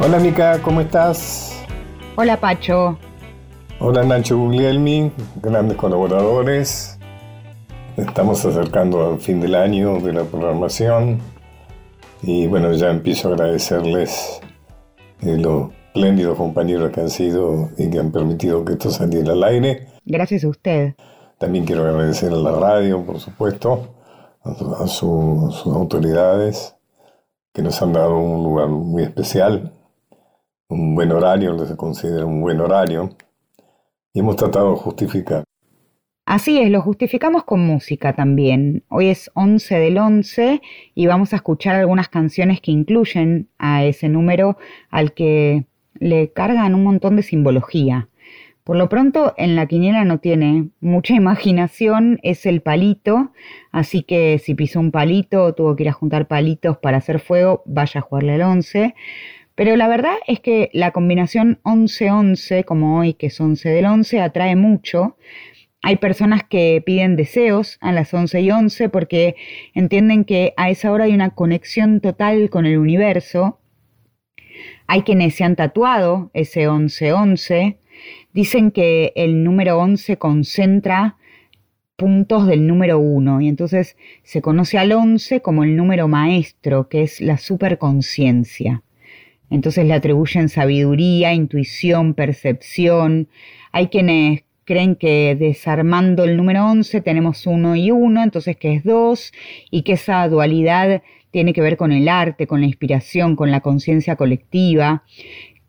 Hola Mica, ¿cómo estás? Hola Pacho. Hola Nacho Guglielmi, grandes colaboradores. Estamos acercando al fin del año de la programación y bueno, ya empiezo a agradecerles eh, los espléndidos compañeros que han sido y que han permitido que esto saliera al aire. Gracias a usted. También quiero agradecer a la radio, por supuesto, a, sus autoridades que nos han dado un lugar muy especial, un buen horario, lo se considera un buen horario, y hemos tratado de justificar. Así es, lo justificamos con música también. Hoy es 11 del 11 y vamos a escuchar algunas canciones que incluyen a ese número al que le cargan un montón de simbología. Por lo pronto, en la quiniela no tiene mucha imaginación, es el palito, así que si pisó un palito o tuvo que ir a juntar palitos para hacer fuego, vaya a jugarle al 11. Pero la verdad es que la combinación 11-11, como hoy que es 11 del 11, atrae mucho. Hay personas que piden deseos a las 11 y 11 porque entienden que a esa hora hay una conexión total con el universo. Hay quienes se han tatuado ese 11-11 dicen que el número 11 concentra puntos del número 1 y entonces se conoce al 11 como el número maestro, que es la superconciencia. Entonces le atribuyen sabiduría, intuición, percepción. Hay quienes creen que desarmando el número 11 tenemos 1 y 1, entonces que es 2 y que esa dualidad tiene que ver con el arte, con la inspiración, con la conciencia colectiva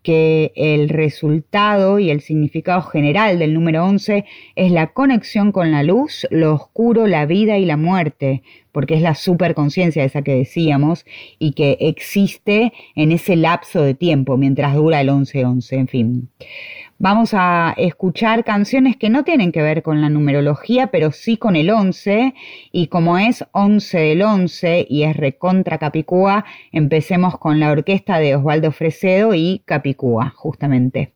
que el resultado y el significado general del número 11 es la conexión con la luz, lo oscuro, la vida y la muerte, porque es la superconciencia esa que decíamos y que existe en ese lapso de tiempo mientras dura el 11-11, en fin. Vamos a escuchar canciones que no tienen que ver con la numerología, pero sí con el 11. Y como es 11 del 11 y es recontra Capicúa, empecemos con la orquesta de Osvaldo Fresedo y Capicúa, justamente.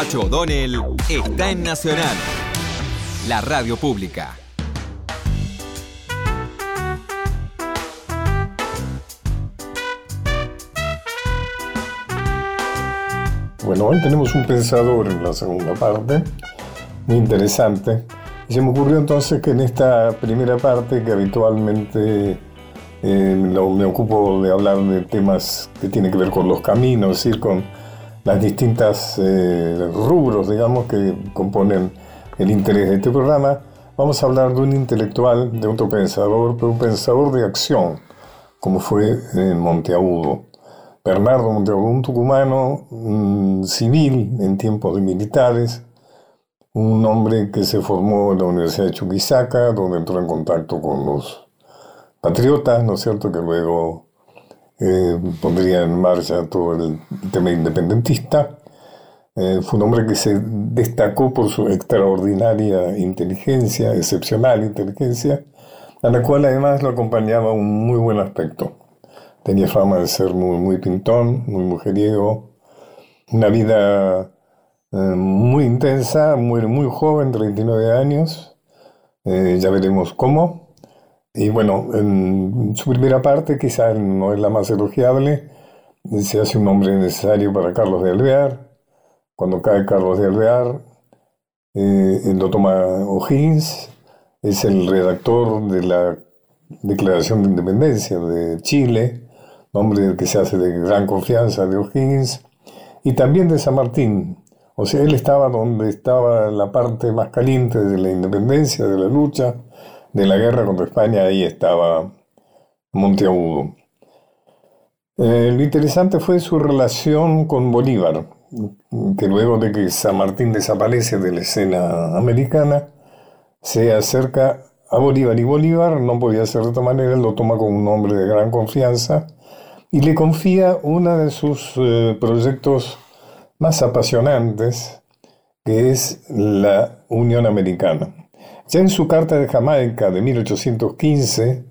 Pacho O'Donnell está en Nacional, la radio pública. Bueno, hoy tenemos un pensador en la segunda parte, muy interesante. Y se me ocurrió entonces que en esta primera parte, que habitualmente eh, me ocupo de hablar de temas que tienen que ver con los caminos, es decir, con las distintas eh, rubros, digamos, que componen el interés de este programa, vamos a hablar de un intelectual, de otro pensador, pero un pensador de acción, como fue en Monteagudo. Bernardo Monteagudo, un tucumano civil en tiempos de militares, un hombre que se formó en la Universidad de Chuquisaca, donde entró en contacto con los patriotas, ¿no es cierto?, que luego eh, pondría en marcha todo el tema independentista. Eh, fue un hombre que se destacó por su extraordinaria inteligencia, excepcional inteligencia, a la cual además lo acompañaba un muy buen aspecto. Tenía fama de ser muy, pintón, muy mujeriego, una vida eh, muy intensa, muy, muy joven, 39 años, ya veremos cómo. Y bueno, en su primera parte quizá no es la más elogiable, se hace un nombre necesario para Carlos de Alvear. Cuando cae Carlos de Alvear, eh, lo O'Higgins, es el redactor de la Declaración de Independencia de Chile, nombre que se hace de gran confianza de O'Higgins, y también de San Martín. O sea, él estaba donde estaba la parte más caliente de la independencia, de la lucha, de la guerra contra España, ahí estaba Monteagudo. Eh, lo interesante fue su relación con Bolívar, que luego de que San Martín desaparece de la escena americana, se acerca a Bolívar y Bolívar no podía ser de otra manera, lo toma como un hombre de gran confianza y le confía uno de sus eh, proyectos más apasionantes, que es la Unión Americana. Ya en su carta de Jamaica de 1815,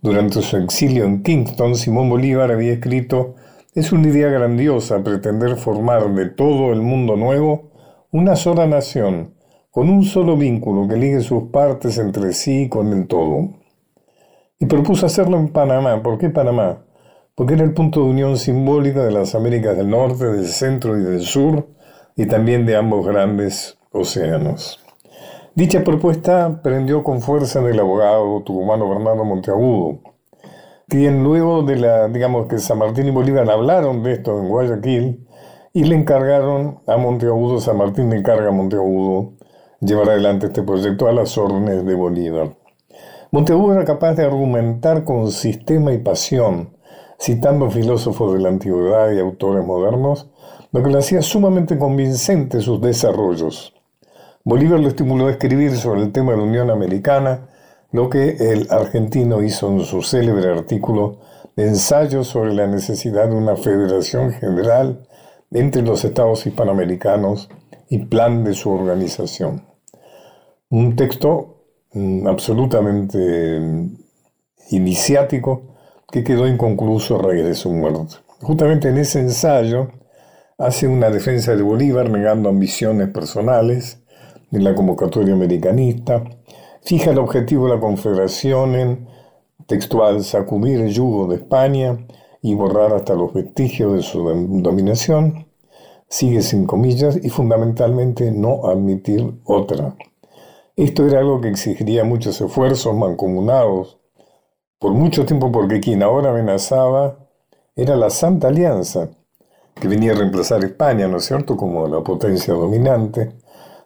durante su exilio en Kingston, Simón Bolívar había escrito, es una idea grandiosa pretender formar de todo el mundo nuevo una sola nación, con un solo vínculo que ligue sus partes entre sí y con el todo. Y propuso hacerlo en Panamá. ¿Por qué Panamá? Porque era el punto de unión simbólica de las Américas del Norte, del Centro y del Sur, y también de ambos grandes océanos. Dicha propuesta prendió con fuerza del abogado tucumano Bernardo Monteagudo, quien luego de la, digamos que San Martín y Bolívar hablaron de esto en Guayaquil y le encargaron a Monteagudo, San Martín le encarga a Monteagudo llevar adelante este proyecto a las órdenes de Bolívar. Monteagudo era capaz de argumentar con sistema y pasión, citando filósofos de la antigüedad y autores modernos, lo que le hacía sumamente convincente sus desarrollos. Bolívar lo estimuló a escribir sobre el tema de la Unión Americana, lo que el argentino hizo en su célebre artículo ensayo sobre la necesidad de una federación general entre los estados hispanoamericanos y plan de su organización. Un texto mm, absolutamente mm, iniciático que quedó inconcluso su muerte. Justamente en ese ensayo hace una defensa de Bolívar negando ambiciones personales, en la convocatoria americanista, fija el objetivo de la Confederación en, textual, sacudir el yugo de España y borrar hasta los vestigios de su dominación, sigue sin comillas y fundamentalmente no admitir otra. Esto era algo que exigiría muchos esfuerzos mancomunados por mucho tiempo porque quien ahora amenazaba era la Santa Alianza, que venía a reemplazar a España, ¿no es cierto?, como la potencia dominante,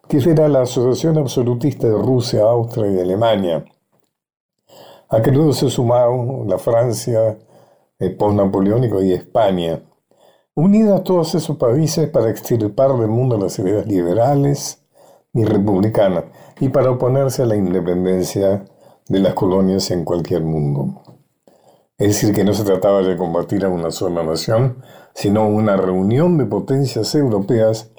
que era la Asociación Absolutista de Rusia, Austria y Alemania, a que luego se sumaron la Francia el post-napoleónico y España, unidas todos esos países para extirpar del mundo las ideas liberales y republicanas y para oponerse a la independencia de las colonias en cualquier mundo. Es decir, que no se trataba de combatir a una sola nación, sino una reunión de potencias europeas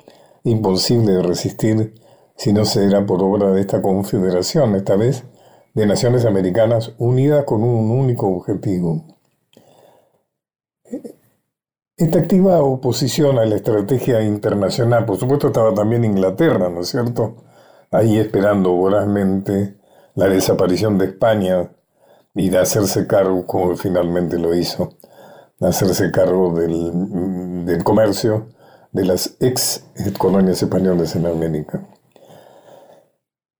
imposible de resistir si no será por obra de esta confederación, esta vez de naciones americanas unidas con un único objetivo. Esta activa oposición a la estrategia internacional, por supuesto estaba también Inglaterra, ¿no es cierto? Ahí esperando vorazmente la desaparición de España y de hacerse cargo, como finalmente lo hizo, de hacerse cargo del, del comercio de las ex colonias españolas en América.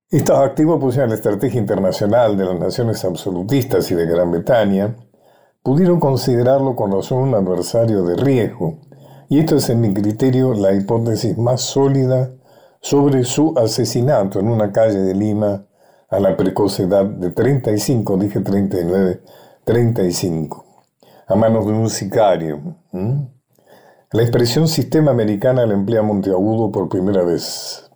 Estos activos pusieron la estrategia internacional de las naciones absolutistas y de Gran Bretaña, pudieron considerarlo con razón un adversario de riesgo, y esto es en mi criterio la hipótesis más sólida sobre su asesinato en una calle de Lima a la precoz edad de 35, dije 39, 35, a manos de un sicario. La expresión sistema americana la emplea Monteagudo por primera vez.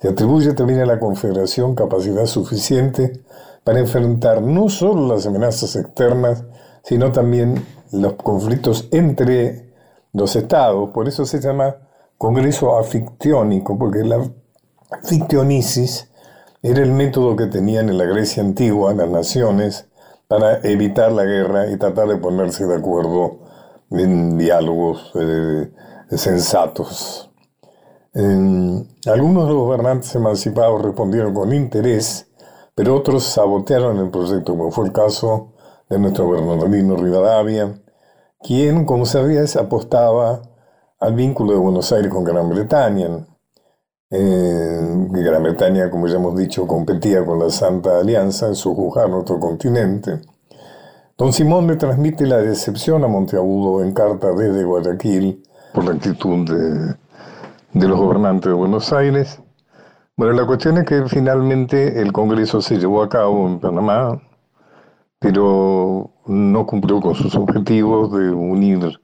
Se atribuye también a la Confederación capacidad suficiente para enfrentar no solo las amenazas externas, sino también los conflictos entre los estados. Por eso se llama Congreso afictiónico, porque la fictionisis era el método que tenían en la Grecia antigua las naciones para evitar la guerra y tratar de ponerse de acuerdo en diálogos eh, sensatos algunos de los gobernantes emancipados respondieron con interés, pero otros sabotearon el proyecto, como fue el caso de nuestro Bernardino Rivadavia, quien, como sabías, apostaba al vínculo de Buenos Aires con Gran Bretaña. Gran Bretaña, como ya hemos dicho, competía con la Santa Alianza en su juzgar otro continente. Don Simón le transmite la decepción a Monteagudo en carta desde Guayaquil por la actitud de los gobernantes de Buenos Aires. Bueno, la cuestión es que finalmente el Congreso se llevó a cabo en Panamá, pero no cumplió con sus objetivos de unir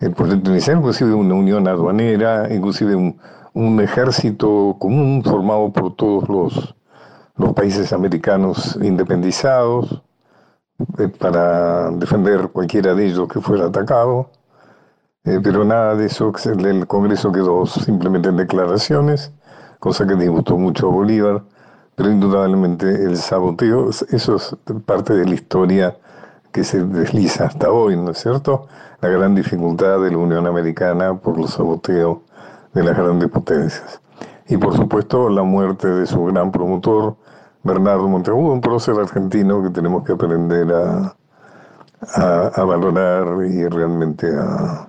el proyecto inicial, inclusive una unión aduanera, inclusive un, ejército común formado por todos los países americanos independizados eh, para defender cualquiera de ellos que fuera atacado. Eh, pero nada de eso, el Congreso quedó simplemente en declaraciones, cosa que disgustó mucho a Bolívar, pero indudablemente el saboteo, eso es parte de la historia que se desliza hasta hoy, ¿no es cierto? La gran dificultad de la Unión Americana por los saboteos de las grandes potencias. Y por supuesto la muerte de su gran promotor, Bernardo Monteagudo, un prócer argentino que tenemos que aprender a, a valorar y realmente a,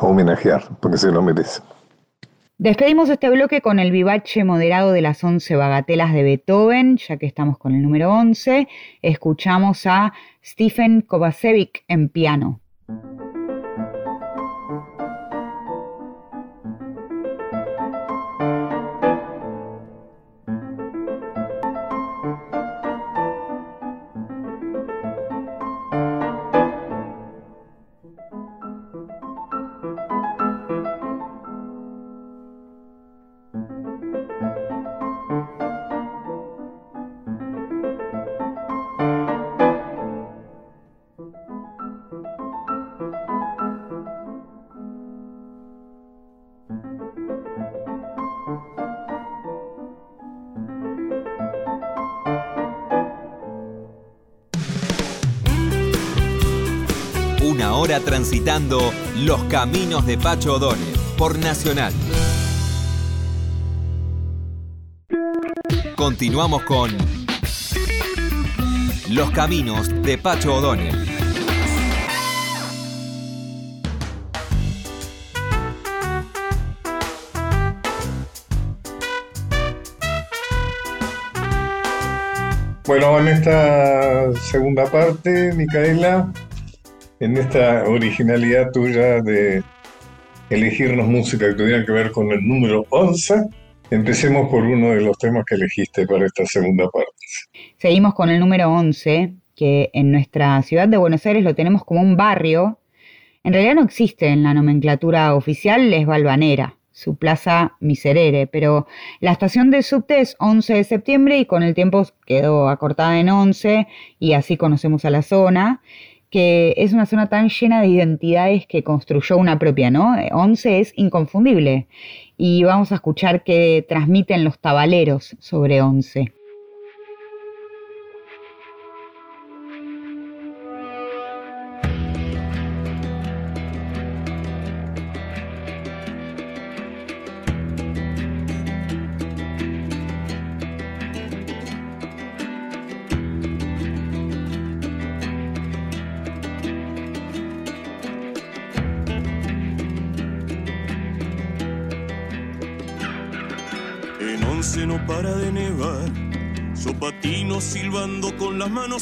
homenajear, porque se lo merece. Despedimos este bloque con el vivache moderado de las 11 bagatelas de Beethoven, ya que estamos con el número 11. Escuchamos a Stephen Kovacevic en piano. Transitando los caminos de Pacho O'Donnell por Nacional. Continuamos con Los caminos de Pacho O'Donnell. Bueno, en esta segunda parte, Micaela, en esta originalidad tuya de elegirnos música que tuviera que ver con el número 11, empecemos por uno de los temas que elegiste para esta segunda parte. Seguimos con el número 11, que en nuestra ciudad de Buenos Aires lo tenemos como un barrio. En realidad no existe en la nomenclatura oficial, es Balvanera, su plaza Miserere, pero la estación de subte es 11 de septiembre y con el tiempo quedó acortada en 11 y así conocemos a la zona que es una zona tan llena de identidades que construyó una propia, ¿no? Once es inconfundible. Y vamos a escuchar qué transmiten los tabaleros sobre Once.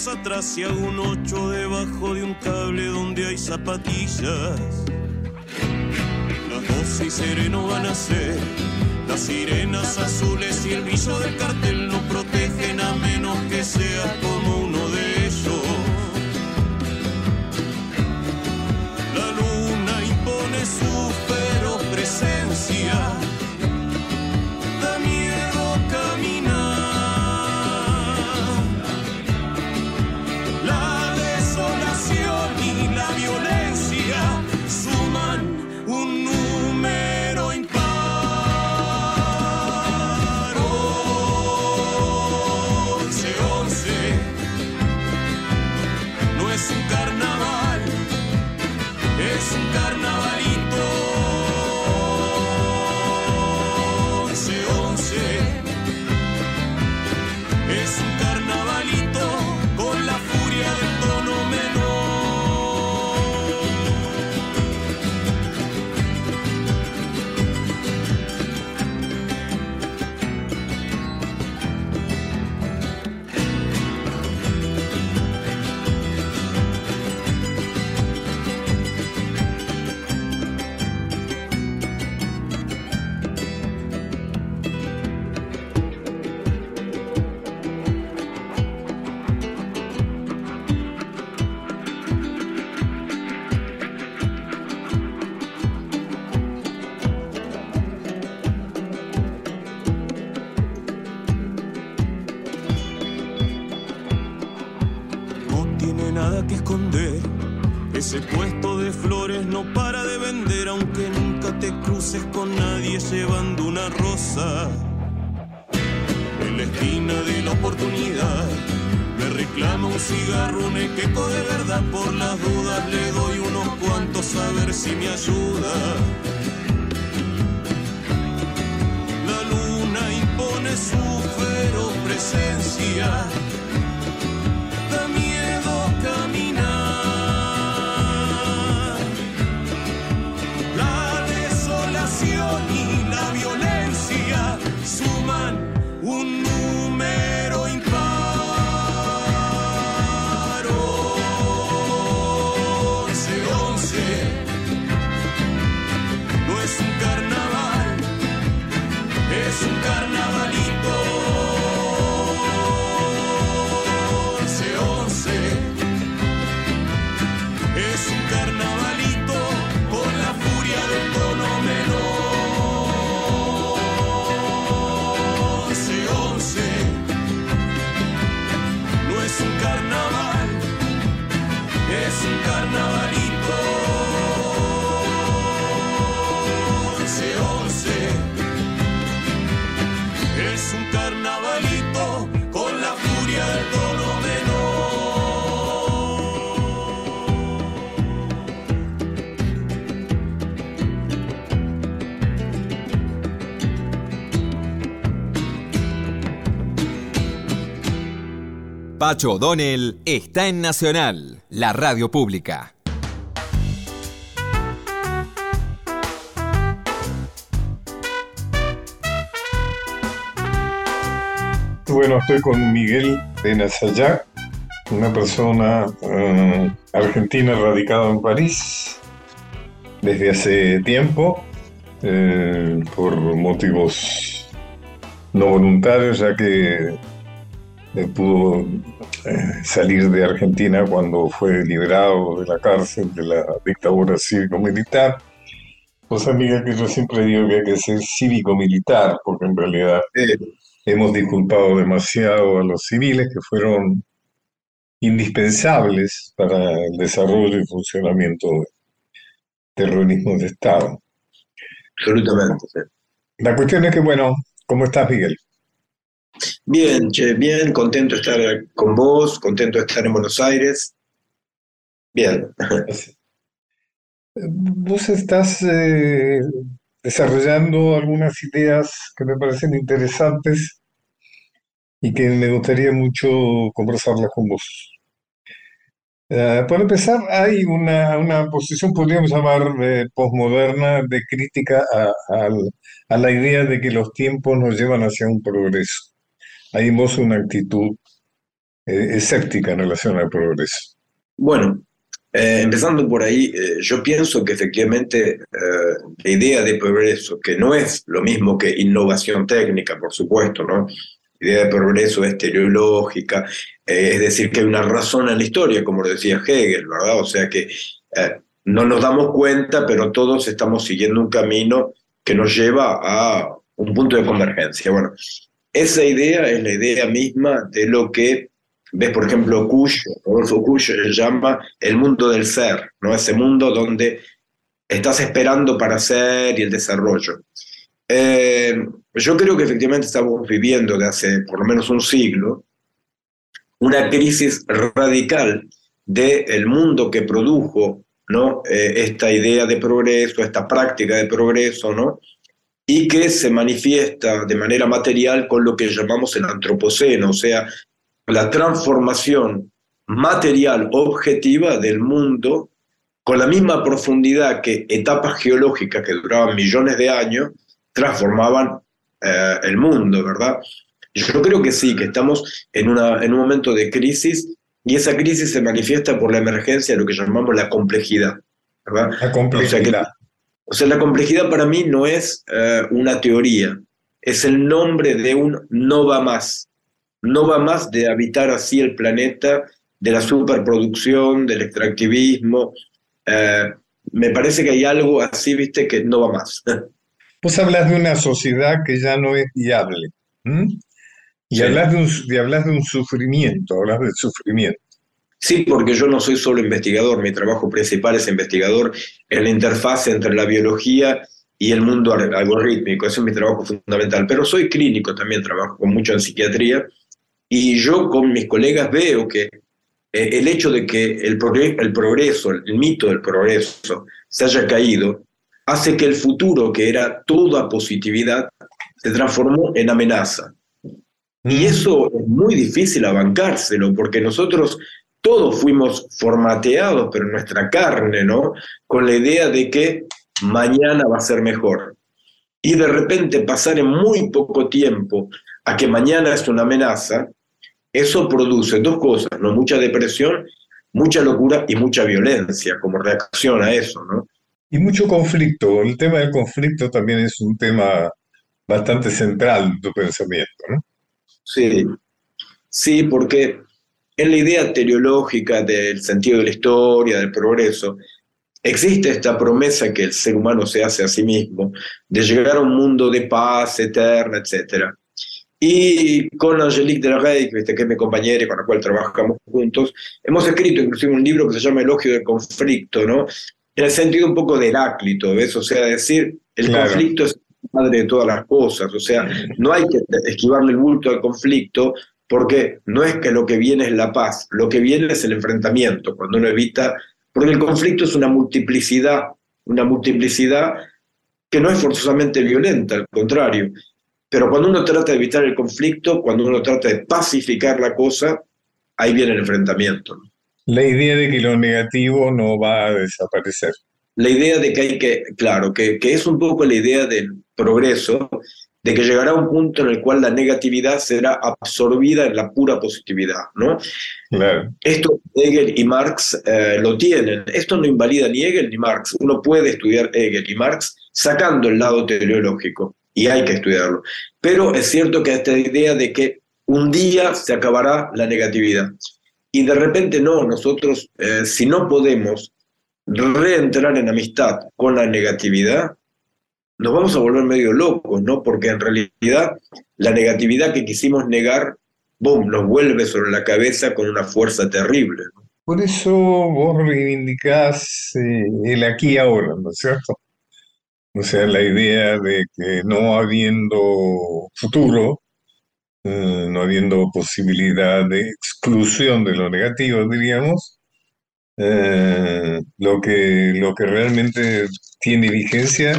Atrás y hago un ocho debajo de un cable donde hay zapatillas. Las doce y sereno van a ser. Las sirenas azules y el brillo del cartel no protegen a menos que seas como uno Por las dudas le doy unos cuantos a ver si me ayuda. Pacho O'Donnell está en Nacional, la radio pública. Bueno, estoy con Miguel de Nazayac, una persona eh, argentina radicada en París desde hace tiempo, eh, por motivos no voluntarios, ya que pudo eh, salir de Argentina cuando fue liberado de la cárcel de la dictadura cívico-militar. Cosa amiga que yo siempre digo que hay que ser cívico-militar, porque en realidad eh, hemos disculpado demasiado a los civiles que fueron indispensables para el desarrollo y funcionamiento del organismo de Estado. Absolutamente. La cuestión es que, bueno, ¿cómo estás, Miguel? Bien, che, bien, contento de estar con vos, contento de estar en Buenos Aires. Bien. Vos estás eh, desarrollando algunas ideas que me parecen interesantes y que me gustaría mucho conversarlas con vos. Eh, por empezar, hay una, una posición, podríamos llamar eh, posmoderna, de crítica a la idea de que los tiempos nos llevan hacia un progreso. Hay en una actitud eh, escéptica en relación al progreso. Bueno, eh, empezando por ahí, eh, yo pienso que efectivamente la idea de progreso, que no es lo mismo que innovación técnica, por supuesto, ¿no? La idea de progreso es teleológica, es decir, que hay una razón en la historia, como lo decía Hegel, ¿verdad? O sea que no nos damos cuenta, pero todos estamos siguiendo un camino que nos lleva a un punto de convergencia. Bueno, esa idea es la idea misma de lo que ves, por ejemplo, Kush, Rodolfo Kush llama el mundo del ser, ¿no? ese mundo donde estás esperando para ser y el desarrollo. Eh, yo creo que efectivamente estamos viviendo de hace por lo menos un siglo una crisis radical del mundo que produjo ¿no? Eh, esta idea de progreso, esta práctica de progreso, ¿no? Y que se manifiesta de manera material con lo que llamamos el antropoceno, o sea, la transformación material objetiva del mundo con la misma profundidad que etapas geológicas que duraban millones de años transformaban eh, el mundo, ¿verdad? Yo creo que sí, que estamos en, una, en un momento de crisis y esa crisis se manifiesta por la emergencia de lo que llamamos la complejidad. ¿verdad? La complejidad. O sea, la complejidad para mí no es eh, una teoría, es el nombre de un no va más. No va más de habitar así el planeta, de la superproducción, del extractivismo. Eh, me parece que hay algo así, viste, que no va más. Vos hablas de una sociedad que ya no es viable. Y hablas, de un, y hablas de un sufrimiento, hablas del sufrimiento. Sí, porque yo no soy solo investigador, mi trabajo principal es investigador en la interfaz entre la biología y el mundo algorítmico, ese es mi trabajo fundamental, pero soy clínico también, trabajo con mucho en psiquiatría y yo con mis colegas veo que eh, el hecho de que el, el progreso, el mito del progreso se haya caído, hace que el futuro, que era toda positividad, se transformó en amenaza. Y mm. eso es muy difícil abancárselo, porque nosotros todos fuimos formateados, pero en nuestra carne, ¿no? Con la idea de que mañana va a ser mejor. Y de repente pasar en muy poco tiempo a que mañana es una amenaza, eso produce dos cosas, ¿no? Mucha depresión, mucha locura y mucha violencia como reacción a eso, ¿no? Y mucho conflicto. El tema del conflicto también es un tema bastante central en tu pensamiento, ¿no? Sí, sí, porque en la idea teleológica del sentido de la historia, del progreso, existe esta promesa que el ser humano se hace a sí mismo de llegar a un mundo de paz eterna, etc. Y con Angelique de la Rey, que es mi compañera y con la cual trabajamos juntos, hemos escrito inclusive un libro que se llama Elogio del Conflicto, ¿no? En el sentido un poco de Heráclito, ¿ves? O sea, decir, el conflicto es madre de todas las cosas, o sea, no hay que esquivarle el bulto al conflicto, porque no es que lo que viene es la paz, lo que viene es el enfrentamiento, cuando uno evita, porque el conflicto es una multiplicidad, una multiplicidad que no es forzosamente violenta, al contrario, pero cuando uno trata de evitar el conflicto, cuando uno trata de pacificar la cosa, ahí viene el enfrentamiento. La idea de que lo negativo no va a desaparecer. La idea de que hay que, claro, que, que es un poco la idea del progreso, de que llegará un punto en el cual la negatividad será absorbida en la pura positividad, ¿no? Esto Hegel y Marx eh, lo tienen. Esto no invalida ni Hegel ni Marx. Uno puede estudiar Hegel y Marx sacando el lado teleológico, y hay que estudiarlo. Pero es cierto que esta idea de que un día se acabará la negatividad. Y de repente no, nosotros, eh, si no podemos reentrar en amistad con la negatividad, nos vamos a volver medio locos, ¿no? Porque en realidad la negatividad que quisimos negar, boom, nos vuelve sobre la cabeza con una fuerza terrible. Por eso vos reivindicás eh, el aquí y ahora, ¿no es cierto? O sea, la idea de que no habiendo futuro, eh, no habiendo posibilidad de exclusión de lo negativo, diríamos, eh, lo, que, lo que realmente tiene vigencia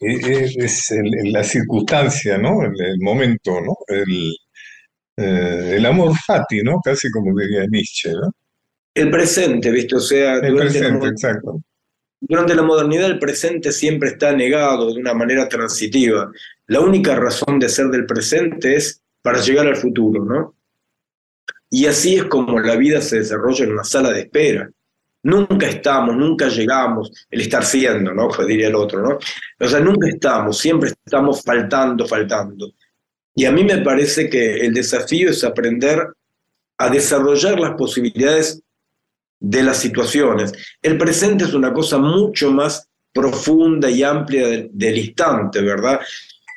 es, la circunstancia, ¿no? El, momento, ¿no? El, eh, el, amor fati, ¿no? Casi como diría Nietzsche, ¿no? el presente, ¿viste? O sea, el presente, exacto. Durante la modernidad el presente siempre está negado de una manera transitiva. La única razón de ser del presente es para llegar al futuro, ¿no? Y así es como la vida se desarrolla en una sala de espera. Nunca estamos, nunca llegamos, el estar siendo, ¿no? Pues diría el otro, ¿no? O sea, nunca estamos, siempre estamos faltando, faltando. Y a mí me parece que el desafío es aprender a desarrollar las posibilidades de las situaciones. El presente es una cosa mucho más profunda y amplia del, instante, ¿verdad?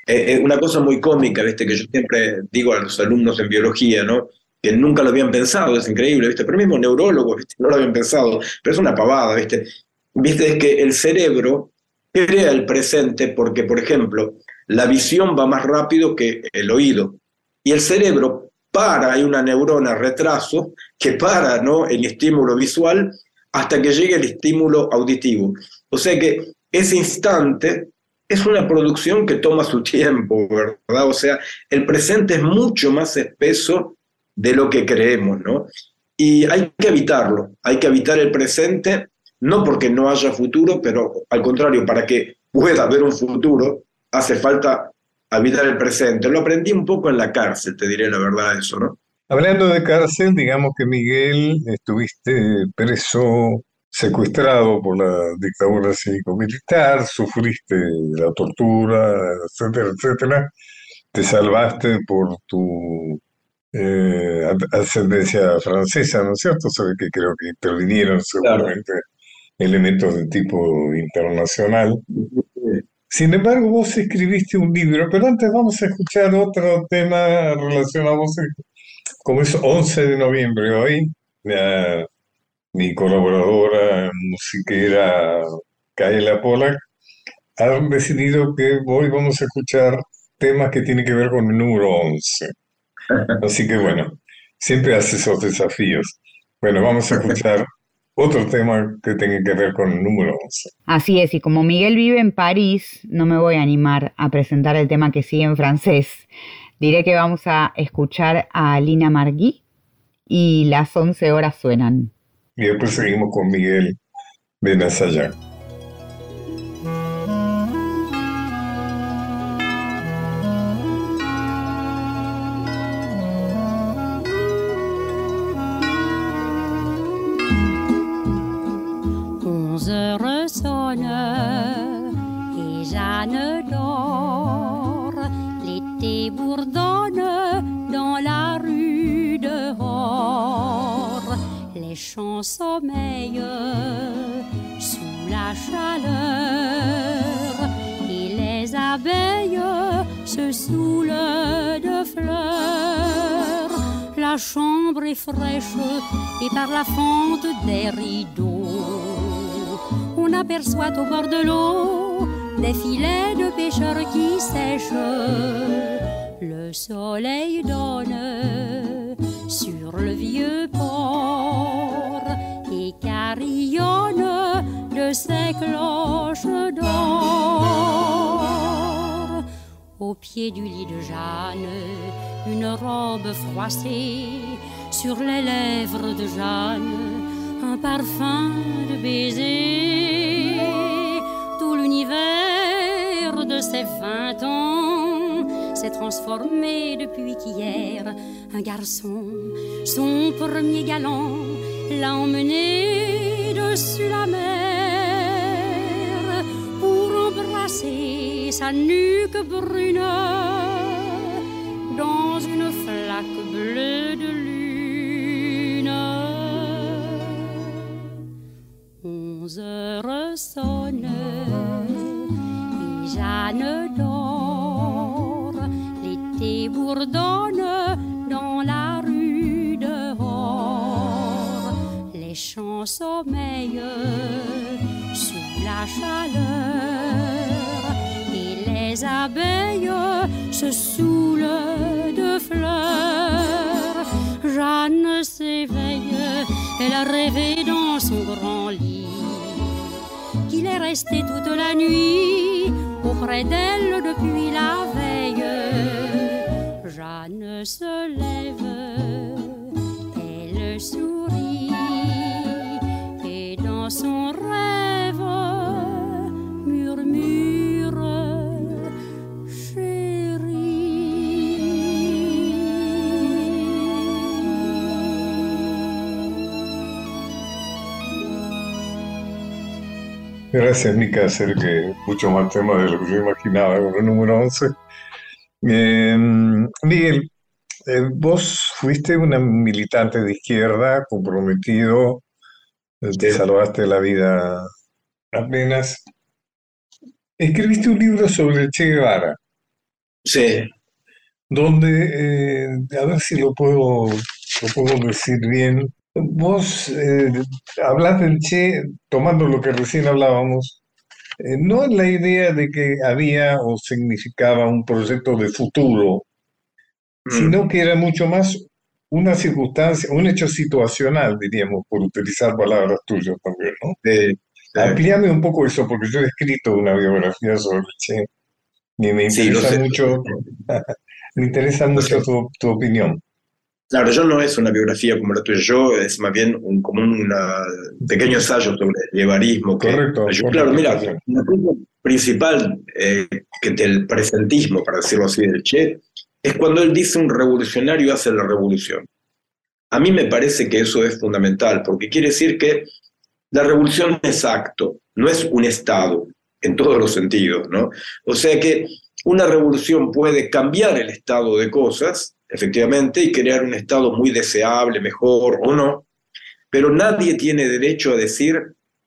Eh, eh, una cosa muy cómica, ¿viste? Que yo siempre digo a los alumnos en biología, ¿no? Que nunca lo habían pensado, es increíble, ¿viste? Pero mismo neurólogos. No lo habían pensado, pero es una pavada, ¿viste? ¿Viste? Es que el cerebro crea el presente porque, por ejemplo, la visión va más rápido que el oído. Y el cerebro para, hay una neurona retraso que para ¿no? el estímulo visual hasta que llegue el estímulo auditivo. O sea que ese instante es una producción que toma su tiempo, ¿verdad? O sea, el presente es mucho más espeso de lo que creemos, ¿no? Y hay que evitarlo, hay que evitar el presente, no porque no haya futuro, pero al contrario, para que pueda haber un futuro, hace falta habitar el presente. Lo aprendí un poco en la cárcel, te diré la verdad eso, ¿no? Hablando de cárcel, digamos que Miguel, estuviste preso, secuestrado por la dictadura cívico-militar, sufriste la tortura, etcétera, etcétera. Te salvaste por tu eh, ascendencia francesa, ¿no es cierto? Sabe que creo que intervinieron seguramente elementos de tipo internacional. Sin embargo, vos escribiste un libro, pero antes vamos a escuchar otro tema relacionado, como es 11 de noviembre hoy, mi colaboradora musiquera Kaela Polak ha decidido que hoy vamos a escuchar temas que tienen que ver con el número 11. Así que bueno, siempre hace esos desafíos. Bueno, vamos a escuchar otro tema que tenga que ver con el número 11. Así es, y como Miguel vive en París, no me voy a animar a presentar el tema que sigue en francés. Diré que vamos a escuchar a Lina Margui y las 11 horas suenan. Y después seguimos con Miguel de Nazayac. Sommeillent sous la chaleur et les abeilles se saoulent de fleurs. La chambre est fraîche et par la fente des rideaux on aperçoit au bord de l'eau des filets de pêcheurs qui sèchent. Le soleil donne sur le vieux port de ses cloches d'or. Au pied du lit de Jeanne, une robe froissée sur les lèvres de Jeanne, un parfum de baiser l'univers de ses vingt ans s'est transformé depuis qu'hier un garçon, son premier galant, l'a emmené dessus la mer pour embrasser sa nuque brune dans une flaque bleue de lune. Onze heures sonnent Jeanne dort, l'été bourdonne sommeillent sous la chaleur et les abeilles se saoulent de fleurs. Jeanne s'éveille, elle a rêvé dans son grand lit qu'il est resté toute la nuit auprès d'elle depuis la veille. Jeanne se lève, elle sourit son rêve murmure Gracias, Mica, que mucho más tema de lo que yo imaginaba con el número 11. Em, Miguel, eh, vos fuiste una militante de izquierda, comprometido, te salvaste la vida apenas. Escribiste un libro sobre Che Guevara. Sí. Donde, eh, a ver si lo puedo, lo puedo decir bien, Vos eh, hablas del Che, tomando lo que recién hablábamos, eh, no es la idea de que había o significaba un proyecto de futuro, mm. sino que era mucho más una circunstancia, un hecho situacional, diríamos, por utilizar palabras tuyas también, ¿no? Amplíame un poco eso, porque yo he escrito una biografía sobre Che y me interesa mucho, me interesa mucho tu opinión. Claro, yo no es una biografía como la tuya, yo es más bien un, como un pequeño ensayo sobre el llevarismo. correcto. claro, mira, la principal eh, que del presentismo, para decirlo así, del Che, es cuando él dice un revolucionario hace la revolución. A mí me parece que eso es fundamental, porque quiere decir que la revolución es acto, no es un Estado, en todos los sentidos, ¿no? O sea que una revolución puede cambiar el estado de cosas, efectivamente, y crear un estado muy deseable, mejor o no, pero nadie tiene derecho a decir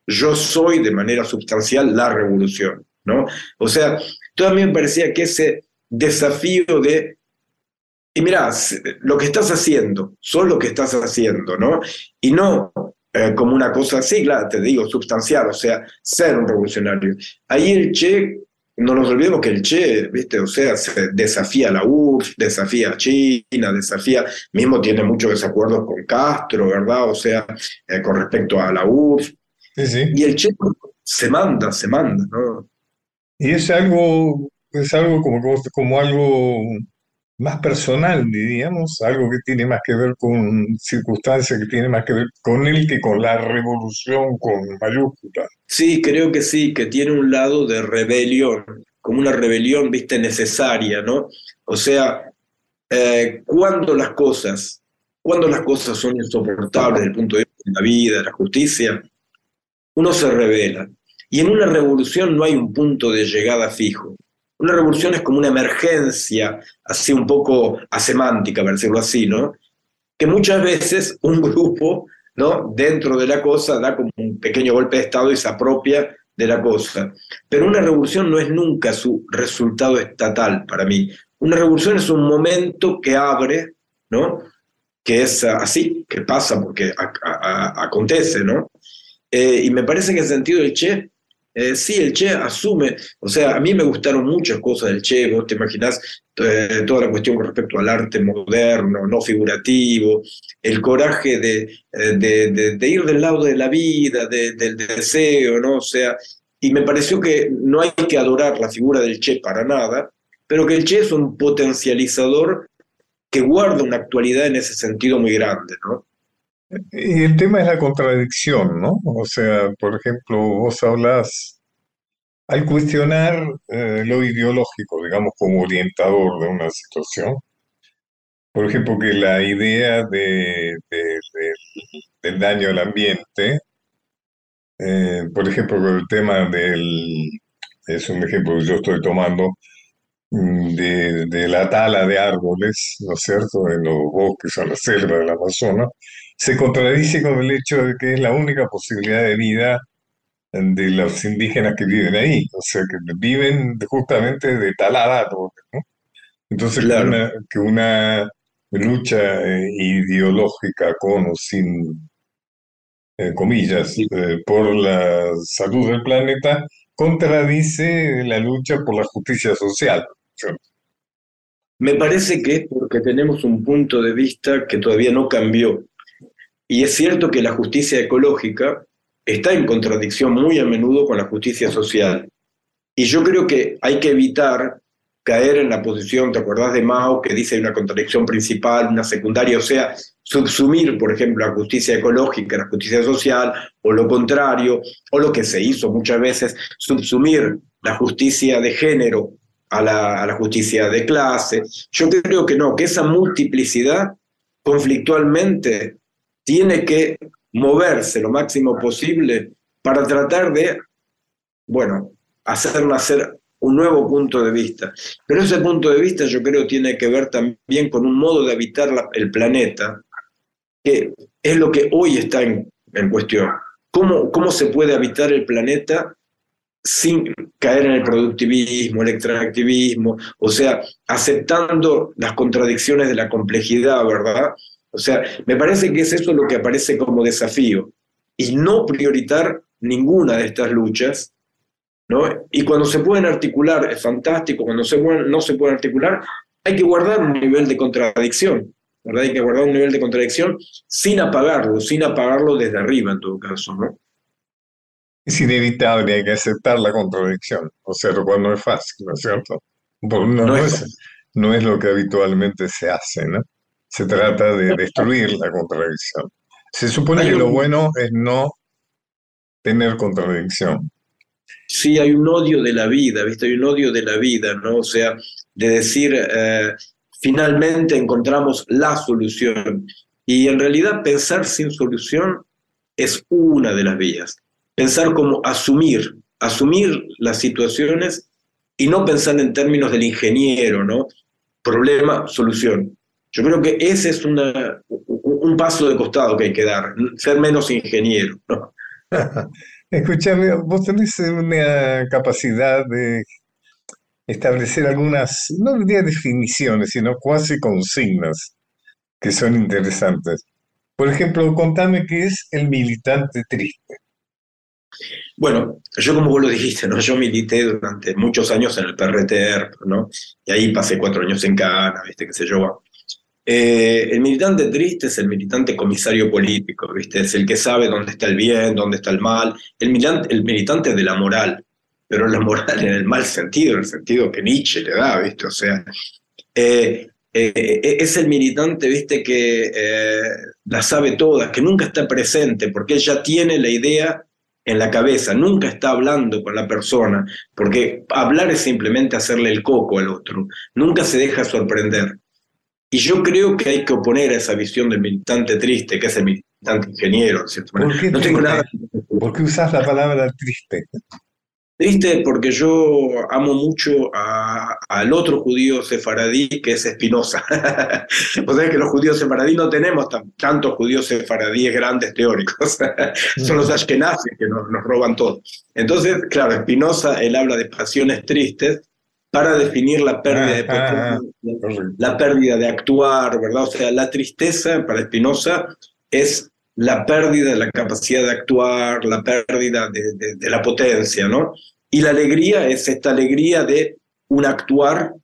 yo soy de manera sustancial la revolución, ¿no? O sea, todavía me parecía que ese desafío de, y mira, lo que estás haciendo, son lo que estás haciendo, ¿no? Y no eh, como una cosa así, claro, te digo, sustancial, o sea, ser un revolucionario. Ahí el Che no nos olvidemos que el Che, ¿viste? O sea, se desafía a la URSS, desafía a China, desafía, mismo tiene muchos desacuerdos con Castro, ¿verdad? O sea, eh, con respecto a la URSS. Y el Che se manda, se manda, ¿no? Y es algo, es algo como, como algo más personal, diríamos, algo que tiene más que ver con circunstancias, que tiene más que ver con él que con la revolución con mayúsculas. Sí, creo que sí, que tiene un lado de rebelión, como una rebelión, viste, necesaria, ¿no? O sea, eh, cuando las cosas, cuando las cosas son insoportables desde el punto de vista de la vida, de la justicia, uno se revela. Y en una revolución no hay un punto de llegada fijo. Una revolución es como una emergencia, así un poco asemántica, para decirlo así, ¿no? Que muchas veces un grupo, ¿no? Dentro de la cosa da como un pequeño golpe de Estado y se apropia de la cosa. Pero una revolución no es nunca su resultado estatal para mí. Una revolución es un momento que abre, ¿no? Que es así, que pasa porque acontece, ¿no? Eh, y me parece que en sentido del Che eh, sí, el Che asume, o sea, a mí me gustaron muchas cosas del Che, vos te imaginás eh, toda la cuestión con respecto al arte moderno, no figurativo, el coraje de, eh, de, ir del lado de la vida, del deseo, ¿no? O sea, y me pareció que no hay que adorar la figura del Che para nada, pero que el Che es un potencializador que guarda una actualidad en ese sentido muy grande, ¿no? Y el tema es la contradicción, ¿no? O sea, por ejemplo, vos hablas, al cuestionar eh, lo ideológico, digamos, como orientador de una situación, por ejemplo, que la idea de, del daño al ambiente, eh, por ejemplo, el tema del, es un ejemplo que yo estoy tomando, mm, de, de la tala de árboles, ¿no es cierto?, en los bosques, en la selva del Amazonas, se contradice con el hecho de que es la única posibilidad de vida de los indígenas que viven ahí, o sea, que viven justamente de talada, ¿no? Entonces, que, una, lucha eh, ideológica con o sin eh, comillas eh, por la salud del planeta contradice la lucha por la justicia social. Me parece que es porque tenemos un punto de vista que todavía no cambió. Y es cierto que la justicia ecológica está en contradicción muy a menudo con la justicia social. Y yo creo que hay que evitar caer en la posición, ¿te acordás de Mao, que dice una contradicción principal, una secundaria? O sea, subsumir, por ejemplo, la justicia ecológica, la justicia social, o lo contrario, o lo que se hizo muchas veces, subsumir la justicia de género a la, a la justicia de clase. Yo creo que no, que esa multiplicidad conflictualmente tiene que moverse lo máximo posible para tratar de, bueno, hacer nacer un nuevo punto de vista. Pero ese punto de vista yo creo tiene que ver también con un modo de habitar el planeta, que es lo que hoy está en, en cuestión. ¿Cómo, ¿Cómo se puede habitar el planeta sin caer en el productivismo, el extractivismo, o sea, aceptando las contradicciones de la complejidad, ¿verdad? O sea, me parece que es eso lo que aparece como desafío, y no prioritar ninguna de estas luchas, ¿no? Y cuando se pueden articular, es fantástico, cuando se no se pueden articular, hay que guardar un nivel de contradicción, ¿verdad? Hay que guardar un nivel de contradicción sin apagarlo, sin apagarlo desde arriba en todo caso, ¿no? Es inevitable, hay que aceptar la contradicción, o sea, lo cual no es fácil, ¿no es cierto? No, no, es, no es lo que habitualmente se hace, ¿no? Se trata de destruir la contradicción. Se supone que lo bueno es no tener contradicción. Sí, hay un odio de la vida, ¿viste? Hay un odio de la vida, ¿no? O sea, de decir, eh, finalmente encontramos la solución. Y en realidad pensar sin solución es una de las vías. Pensar como asumir, asumir las situaciones y no pensar en términos del ingeniero, ¿no? Problema, solución. Yo creo que ese es una, un paso de costado que hay que dar, ser menos ingeniero. ¿no? Escúchame, vos tenés una capacidad de establecer algunas, no diría definiciones, sino cuasi consignas que son interesantes. Por ejemplo, contame qué es el militante triste. Bueno, yo como vos lo dijiste, ¿no? Yo milité durante muchos años en el PRTR, ¿no? Y ahí pasé cuatro años en Cana, ¿viste? Qué sé yo. Eh, el militante triste es el militante comisario político, ¿viste? Es el que sabe dónde está el bien, dónde está el mal. El militante, el militante de la moral, pero la moral en el mal sentido, en el sentido que Nietzsche le da, ¿viste? O sea, eh, eh, es el militante, ¿viste? Que la sabe todas, que nunca está presente, porque él ya tiene la idea en la cabeza, nunca está hablando con la persona, porque hablar es simplemente hacerle el coco al otro, nunca se deja sorprender. Y yo creo que hay que oponer a esa visión del militante triste, que es el militante ingeniero. ¿Por qué, no tengo nada... ¿Por qué usas la palabra triste? Triste porque yo amo mucho al otro judío sefaradí que es Espinosa. Vos sabés que los judíos sefaradí no tenemos tantos judíos sefaradíes grandes teóricos. Son los ashkenazis que nos, nos roban todo. Entonces, claro, Espinosa, él habla de pasiones tristes para definir la pérdida de ah, ah, la pérdida de actuar, ¿verdad? O sea, la tristeza para Spinoza es la pérdida de la capacidad de actuar, la pérdida de, de, la potencia, ¿no? Y la alegría es esta alegría de un actuar,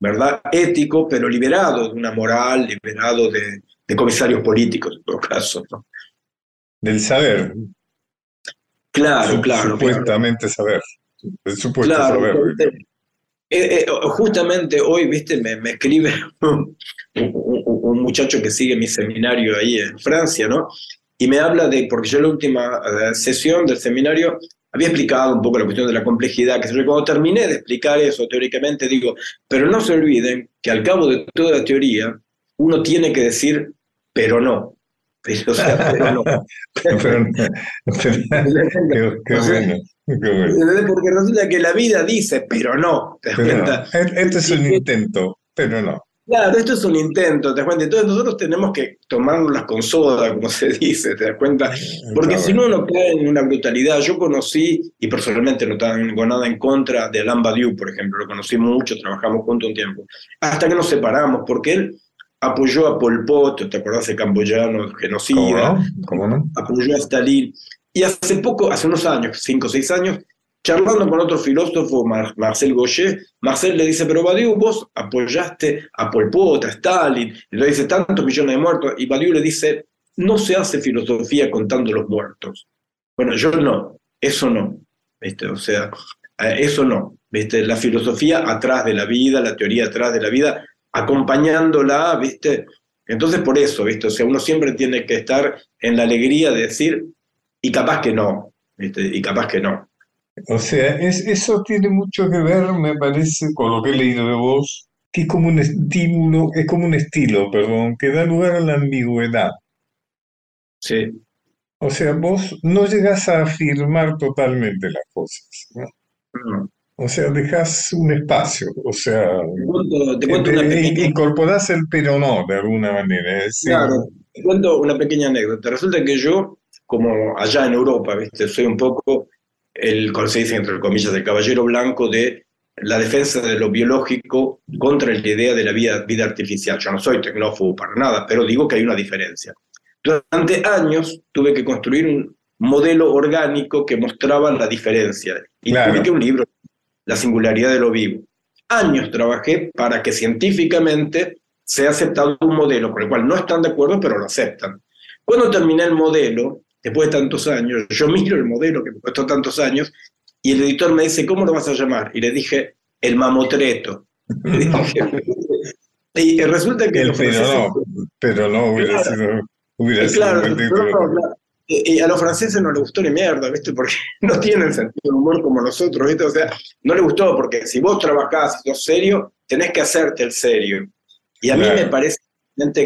¿verdad? Ético, pero liberado de una moral, liberado de, de comisarios políticos, en todo caso, ¿no? Del saber. Claro, claro. Supuestamente saber. Supuesto claro, saber. Eh, eh, justamente hoy, viste, me, escribe un, muchacho que sigue mi seminario ahí en Francia, ¿no? Y me habla de, porque yo la última eh, sesión del seminario había explicado un poco la cuestión de la complejidad, que cuando terminé de explicar eso teóricamente, digo, pero no se olviden que al cabo de toda la teoría, uno tiene que decir, pero no. Pero, o sea, pero no. Porque resulta que la vida dice, pero no. ¿te das cuenta? Este es un intento, pero no. Claro, esto es un intento, ¿te das cuenta? Entonces nosotros tenemos que tomárnoslas con soda, como se dice, ¿te das cuenta? Porque si no, uno cae en una brutalidad. Yo conocí, y personalmente no tengo nada en contra de Alain Badiou, por ejemplo, lo conocí mucho, trabajamos juntos un tiempo, hasta que nos separamos, porque él apoyó a Pol Pot, ¿te acordás de camboyano, genocida? ¿Cómo no? Apoyó a Stalin. Y hace poco, hace unos años, cinco o seis años, charlando con otro filósofo, Marcel Gaucher, Marcel le dice, pero Badiou, vos apoyaste a Pol Pot, a Stalin, y le dice tantos millones de muertos, y Badiou le dice, no se hace filosofía contando los muertos. Bueno, yo no, eso no, ¿viste? O sea, eh, eso no, ¿viste? La filosofía atrás de la vida, la teoría atrás de la vida, acompañándola, ¿viste? Entonces por eso, ¿viste? O sea, uno siempre tiene que estar en la alegría de decir, y capaz que no, y capaz que no. O sea, es, eso tiene mucho que ver, me parece, con lo que he leído de vos, que es como un estímulo, es como un estilo, perdón, que da lugar a la ambigüedad. Sí. O sea, vos no llegas a afirmar totalmente las cosas, ¿no? O sea, dejas un espacio, o sea, te cuento, una pequeña... incorporás el pero no de alguna manera. Claro, te cuento una pequeña anécdota. Resulta que yo, como allá en Europa, ¿viste? soy un poco el, como se dice entre comillas, el caballero blanco de la defensa de lo biológico contra la idea de la vida, vida artificial. Yo no soy tecnófobo para nada, pero digo que hay una diferencia. Durante años tuve que construir un modelo orgánico que mostraba la diferencia. Y publiqué un libro, La singularidad de lo vivo. Años trabajé para que científicamente sea aceptado un modelo con el cual no están de acuerdo, pero lo aceptan. Cuando terminé el modelo, después de tantos años, yo miro el modelo que me costó tantos años y el editor me dice, ¿cómo lo vas a llamar? Y le dije, el mamotreto. y resulta que... El, pero, no, pero no hubiera sido... Hubiera claro, Y a los franceses no les gustó ni mierda, ¿viste? Porque no tienen sentido de humor como nosotros, ¿viste? O sea, no les gustó porque si vos trabajás y sos serio, tenés que hacerte el serio. Y a mí me parece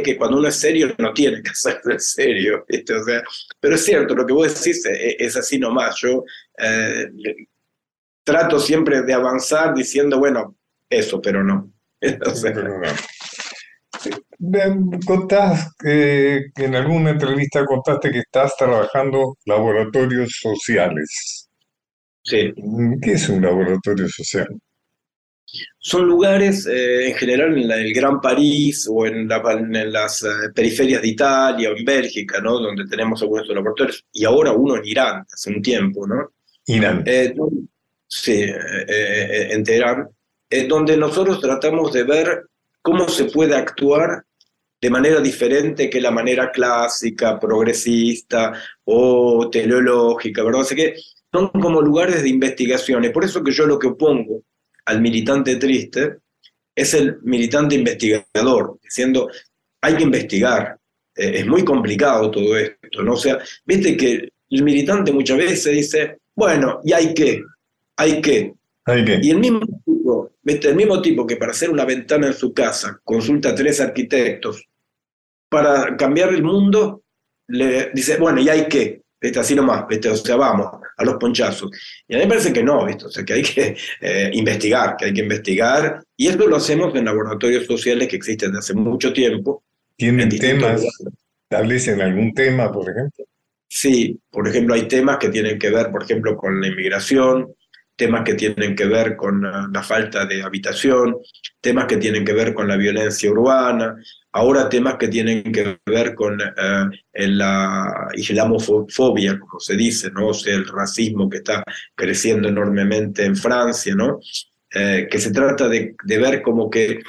que cuando uno es serio no tiene que hacerse serio, ¿viste? O sea, pero es cierto, lo que vos decís es, así nomás. Yo eh, trato siempre de avanzar diciendo, bueno, eso, pero no. O sea, Contás que en alguna entrevista contaste que estás trabajando laboratorios sociales. Sí. ¿Qué es un laboratorio social? Son lugares, eh, en general, en el Gran París o en, las eh, periferias de Italia o en Bélgica, ¿no? Donde tenemos algunos laboratorios, y ahora uno en Irán, hace un tiempo, ¿no? Irán. Eh, sí, en Teherán, donde nosotros tratamos de ver cómo se puede actuar de manera diferente que la manera clásica, progresista o teleológica, ¿verdad? Así que son como lugares de investigación. Es por eso que yo lo que opongo al militante triste es el militante investigador, diciendo, hay que investigar. Eh, es muy complicado todo esto, ¿no? O sea, viste que el militante muchas veces dice, bueno, y hay que, hay que. Hay que. Y el mismo el mismo tipo que para hacer una ventana en su casa consulta a tres arquitectos para cambiar el mundo, le dice, bueno, ¿y hay que ¿Viste? Así nomás, ¿viste? O sea, vamos a los ponchazos. Y a mí me parece que no, ¿viste? O sea, que hay que eh, investigar, que hay que investigar. Y esto lo hacemos en laboratorios sociales que existen desde hace mucho tiempo. ¿Tienen temas? ¿Establecen algún tema, por ejemplo? Sí, por ejemplo, hay temas que tienen que ver, por ejemplo, con la inmigración, temas que tienen que ver con la falta de habitación, temas que tienen que ver con la violencia urbana, ahora temas que tienen que ver con eh, la islamofobia, como se dice, ¿no? O sea, el racismo que está creciendo enormemente en Francia, ¿no? Eh, que se trata de, de, ver como que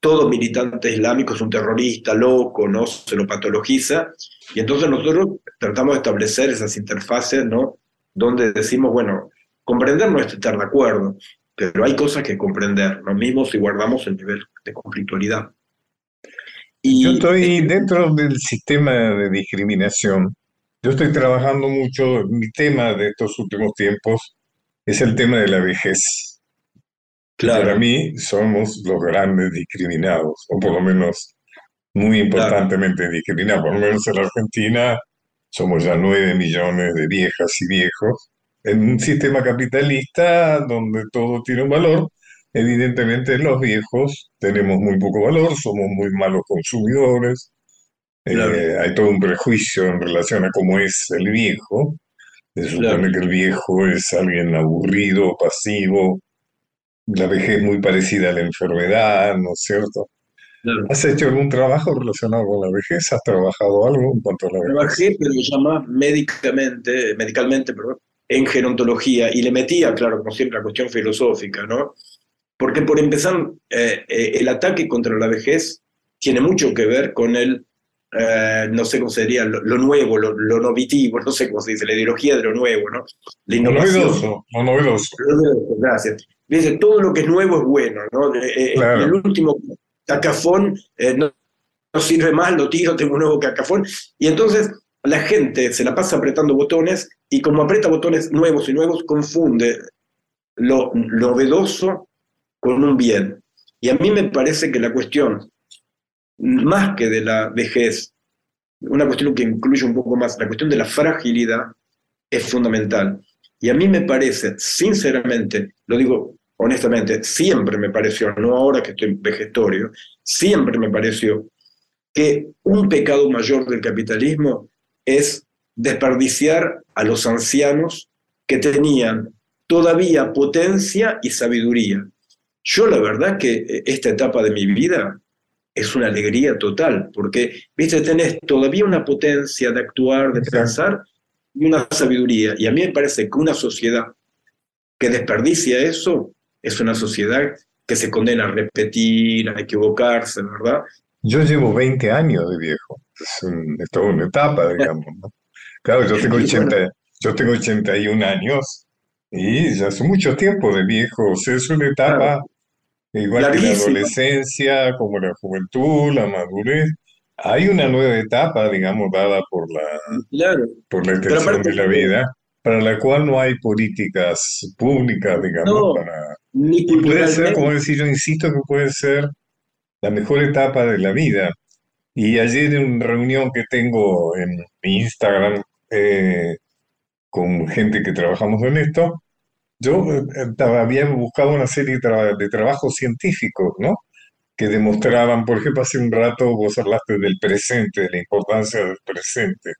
todo militante islámico es un terrorista loco, ¿no? Se lo patologiza, y entonces nosotros tratamos de establecer esas interfaces, ¿no? Donde decimos, bueno, comprender no es estar de acuerdo, pero hay cosas que comprender, lo mismo si guardamos el nivel de conflictualidad. Y, Yo estoy dentro del sistema de discriminación. Yo estoy trabajando mucho, mi tema de estos últimos tiempos es el tema de la vejez. Claro. Para mí somos los grandes discriminados, o por lo menos muy importantemente discriminados. Por lo menos en la Argentina somos ya nueve millones de viejas y viejos en un sistema capitalista donde todo tiene un valor, evidentemente los viejos tenemos muy poco valor, somos muy malos consumidores, eh, hay todo un prejuicio en relación a cómo es el viejo, se supone que el viejo es alguien aburrido, pasivo, la vejez es muy parecida a la enfermedad, ¿no es cierto? ¿Has hecho algún trabajo relacionado con la vejez? ¿Has trabajado algo en cuanto a la vejez? Trabajé, pero ya más médicamente, medicalmente, perdón, en gerontología y le metía, claro, como siempre, la cuestión filosófica, ¿no? Porque por empezar, eh, eh, el ataque contra la vejez tiene mucho que ver con el, eh, no sé cómo sería, lo, nuevo, lo, novitivo, no sé cómo se dice, la ideología de lo nuevo, ¿no? La innovación. Lo novedoso, lo novedoso. Gracias. Dice, todo lo que es nuevo es bueno, ¿no? El último cacafón no, no, sirve más, lo tiro, tengo un nuevo cacafón. Y entonces la gente se la pasa apretando botones y como aprieta botones nuevos y nuevos, confunde lo novedoso con un bien. Y a mí me parece que la cuestión, más que de la vejez, una cuestión que incluye un poco más, la cuestión de la fragilidad es fundamental. Y a mí me parece, sinceramente, lo digo honestamente, siempre me pareció, no ahora que estoy vegetorio, siempre me pareció que un pecado mayor del capitalismo es desperdiciar a los ancianos que tenían todavía potencia y sabiduría. Yo la verdad que eh, esta etapa de mi vida es una alegría total, porque, viste, tenés todavía una potencia de actuar, de pensar y una sabiduría. Y a mí me parece que una sociedad que desperdicia eso es una sociedad que se condena a repetir, a equivocarse, ¿verdad? Yo llevo 20 años de viejo, es, toda una etapa, digamos. ¿no? Claro, yo tengo, 80, yo tengo 81 años y ya hace mucho tiempo de viejo, es una etapa igual que la adolescencia, como la juventud, la madurez. Hay una nueva etapa, digamos, dada por la, por la extensión de la vida, para la cual no hay políticas públicas, digamos, para... y puede ser, como decir, yo insisto que puede ser la mejor etapa de la vida. Y ayer en una reunión que tengo en Instagram eh, con gente que trabajamos en esto, yo eh, había buscado una serie de, trabajos científicos, ¿no? Que demostraban, por ejemplo, hace un rato vos hablaste del presente, de la importancia del presente.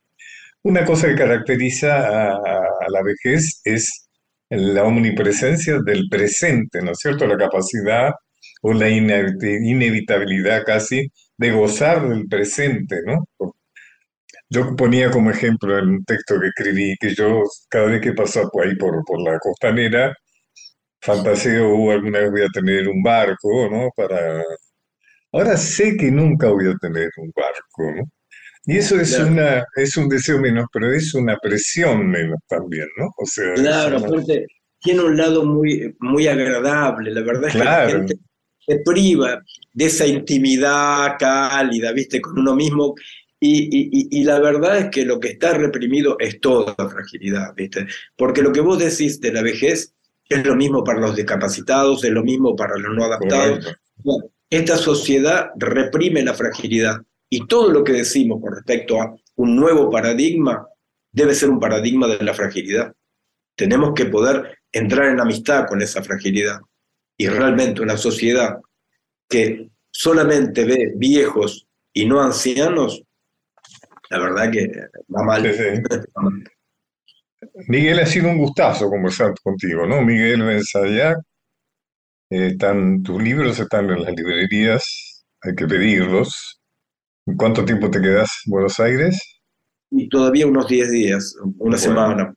Una cosa que caracteriza a la vejez es la omnipresencia del presente, ¿no es cierto? La capacidad o la inevitabilidad casi de gozar del presente, ¿no? Yo ponía como ejemplo en un texto que escribí que yo cada vez que paso por ahí por, por la costanera, fantaseo, uh, alguna vez voy a tener un barco, ¿no? Para... Ahora sé que nunca voy a tener un barco, ¿no? Y eso es, una, es un deseo menos, pero es una presión menos también, ¿no? O sea, claro, aparte, tiene un lado muy, muy agradable, la verdad es que la gente se priva de esa intimidad cálida, ¿viste? Con uno mismo. Y, la verdad es que lo que está reprimido es toda fragilidad, ¿viste? Porque lo que vos decís de la vejez es lo mismo para los discapacitados, es lo mismo para los no adaptados. esta sociedad reprime la fragilidad y todo lo que decimos con respecto a un nuevo paradigma debe ser un paradigma de la fragilidad. Tenemos que poder entrar en amistad con esa fragilidad y realmente una sociedad que solamente ve viejos y no ancianos, la verdad que va mal. Miguel, ha sido un gustazo conversar contigo, ¿no? Miguel Benzayac, eh, están, tus libros están en las librerías, hay que pedirlos. ¿Cuánto tiempo te quedas en Buenos Aires? Y todavía unos 10 días, una semana.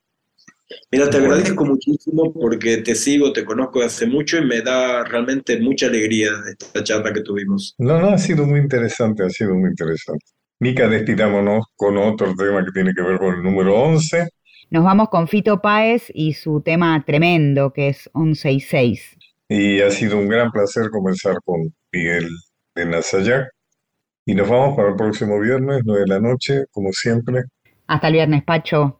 Mira, te agradezco muchísimo porque te sigo, te conozco hace mucho y me da realmente mucha alegría esta charla que tuvimos. No, no, ha sido muy interesante, ha sido muy interesante. Mica, despidámonos con otro tema que tiene que ver con el número 11. Nos vamos con Fito Páez y su tema tremendo, que es 11 y 6. Y ha sido un gran placer comenzar con Miguel de Nazayac. Y nos vamos para el próximo viernes, 9 de la noche, como siempre. Hasta el viernes, Pacho.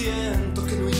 siento que no